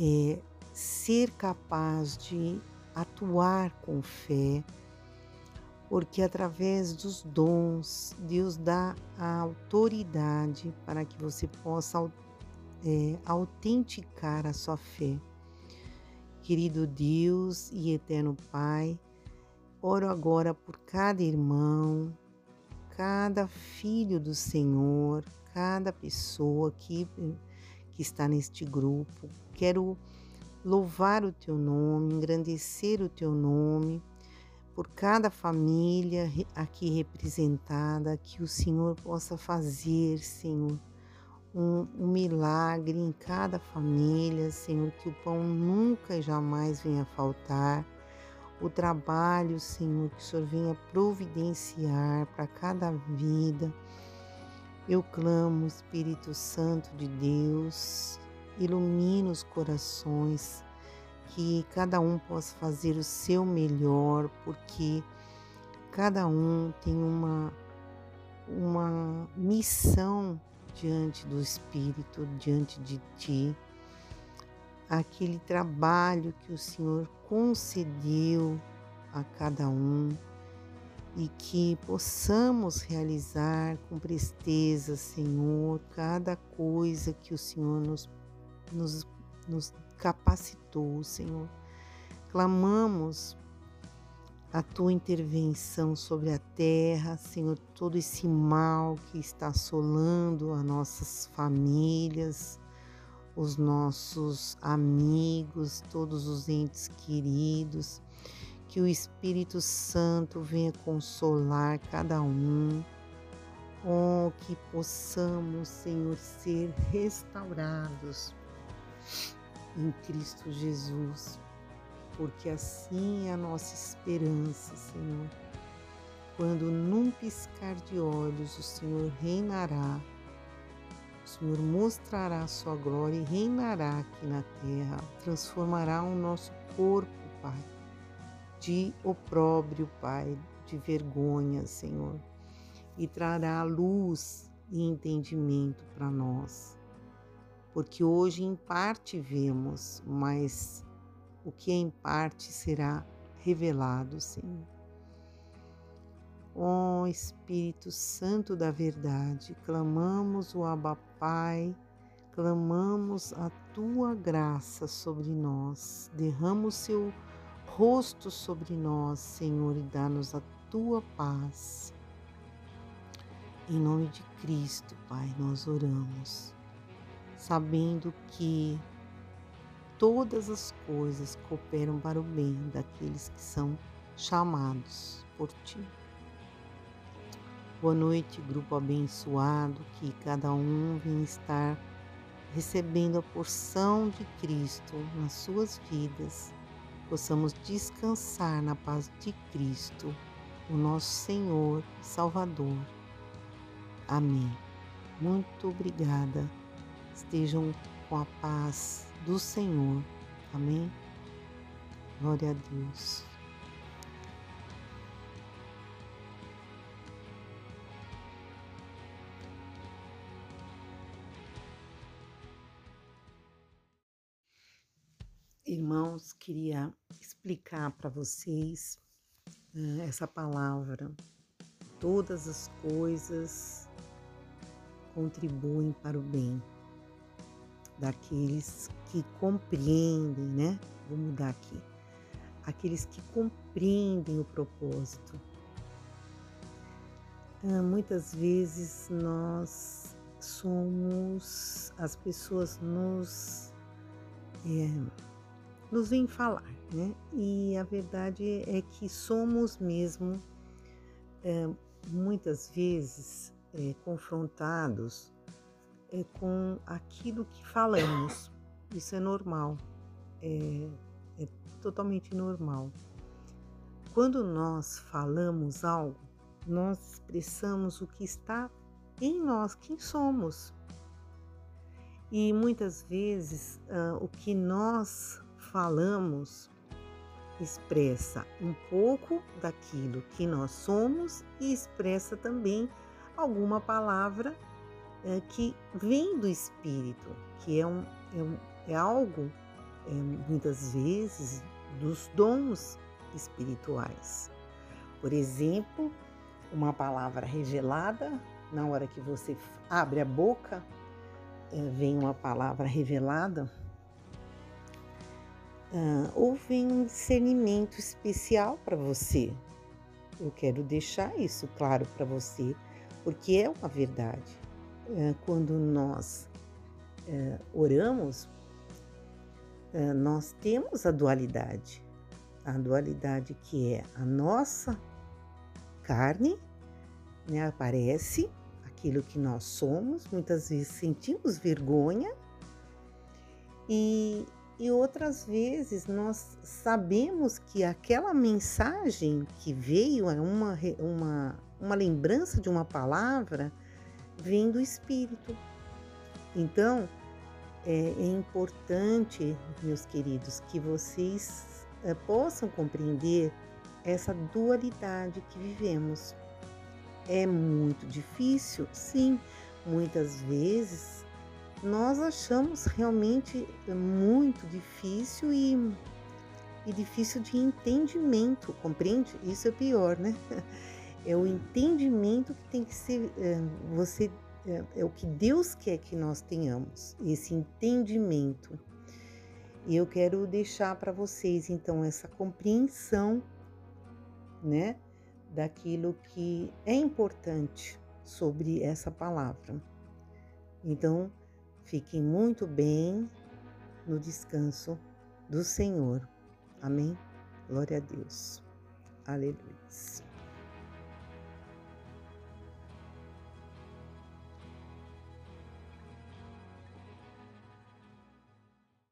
é, ser capaz de atuar com fé porque através dos dons Deus dá a autoridade para que você possa é, autenticar a sua fé. Querido Deus e eterno Pai, oro agora por cada irmão, cada filho do Senhor, cada pessoa que, que está neste grupo. Quero louvar o teu nome, engrandecer o teu nome por cada família aqui representada, que o Senhor possa fazer, Senhor, um, um, milagre em cada família, Senhor, que o pão nunca e jamais venha faltar. O trabalho, Senhor, que o Senhor venha providenciar para cada vida. Eu clamo, Espírito Santo de Deus, ilumina os corações, que cada um possa fazer o seu melhor, porque cada um tem uma, uma missão diante do Espírito, diante de Ti. Aquele trabalho que o Senhor concedeu a cada um e que possamos realizar com presteza, Senhor, cada coisa que o Senhor nos, nos, nos capacitou, Senhor. Clamamos a tua intervenção sobre a terra, Senhor, todo esse mal que está assolando as nossas famílias, os nossos amigos, todos os entes queridos, que o Espírito Santo venha consolar cada um. Oh, que possamos, Senhor, ser restaurados em Cristo Jesus, porque assim é a nossa esperança, Senhor. Quando num piscar de olhos o Senhor reinará O Senhor mostrará a sua glória e reinará aqui na terra, transformará o nosso corpo, Pai, de opróbrio, Pai, de vergonha, Senhor, e trará luz e entendimento para nós. Porque hoje em parte vemos, mas o que é em parte será revelado, Senhor. Ó oh, Espírito Santo da verdade, clamamos o Abba Pai, clamamos a tua graça sobre nós. Derrama o seu rosto sobre nós, Senhor, e dá-nos a tua paz. Em nome de Cristo, Pai, nós oramos, sabendo que todas as coisas cooperam para o bem daqueles que são chamados por Ti. Boa noite, grupo abençoado, que cada um vem estar recebendo a porção de Cristo nas suas vidas, possamos descansar na paz de Cristo, o nosso Senhor e Salvador. Amém. Muito obrigada. Estejam com a paz do Senhor. Amém. Glória a Deus. Irmãos, queria explicar para vocês uh, essa palavra. Todas as coisas contribuem para o bem daqueles que compreendem, né? Vou mudar aqui. Aqueles que compreendem o propósito. Uh, muitas vezes nós somos, as pessoas nos. É, nos vem falar, né? E a verdade é que somos mesmo é, muitas vezes é, confrontados é, com aquilo que falamos. Isso é normal, é, é totalmente normal. Quando nós falamos algo, nós expressamos o que está em nós, quem somos. E muitas vezes uh, o que nós falamos expressa um pouco daquilo que nós somos e expressa também alguma palavra é, que vem do Espírito, que é, um, é, um, é algo, é, muitas vezes, dos dons espirituais. Por exemplo, uma palavra revelada, na hora que você abre a boca, é, vem uma palavra revelada ah, houve um discernimento especial para você. Eu quero deixar isso claro para você, porque é uma verdade. Ah, quando nós ah, oramos, ah, nós temos a dualidade. A dualidade que é a nossa carne, né, aparece aquilo que nós somos, muitas vezes sentimos vergonha e e outras vezes nós sabemos que aquela mensagem que veio é uma, uma, uma lembrança de uma palavra, vem do Espírito. Então, é, é importante, meus queridos, que vocês é, possam compreender essa dualidade que vivemos. É muito difícil? Sim, muitas vezes nós achamos realmente muito difícil e, e difícil de entendimento, compreende? Isso é pior, né? É o entendimento que tem que ser é, você é, é o que Deus quer que nós tenhamos, esse entendimento. E eu quero deixar para vocês então essa compreensão, né, daquilo que é importante sobre essa palavra. Então, Fiquem muito bem no descanso do Senhor. Amém? Glória a Deus. Aleluia.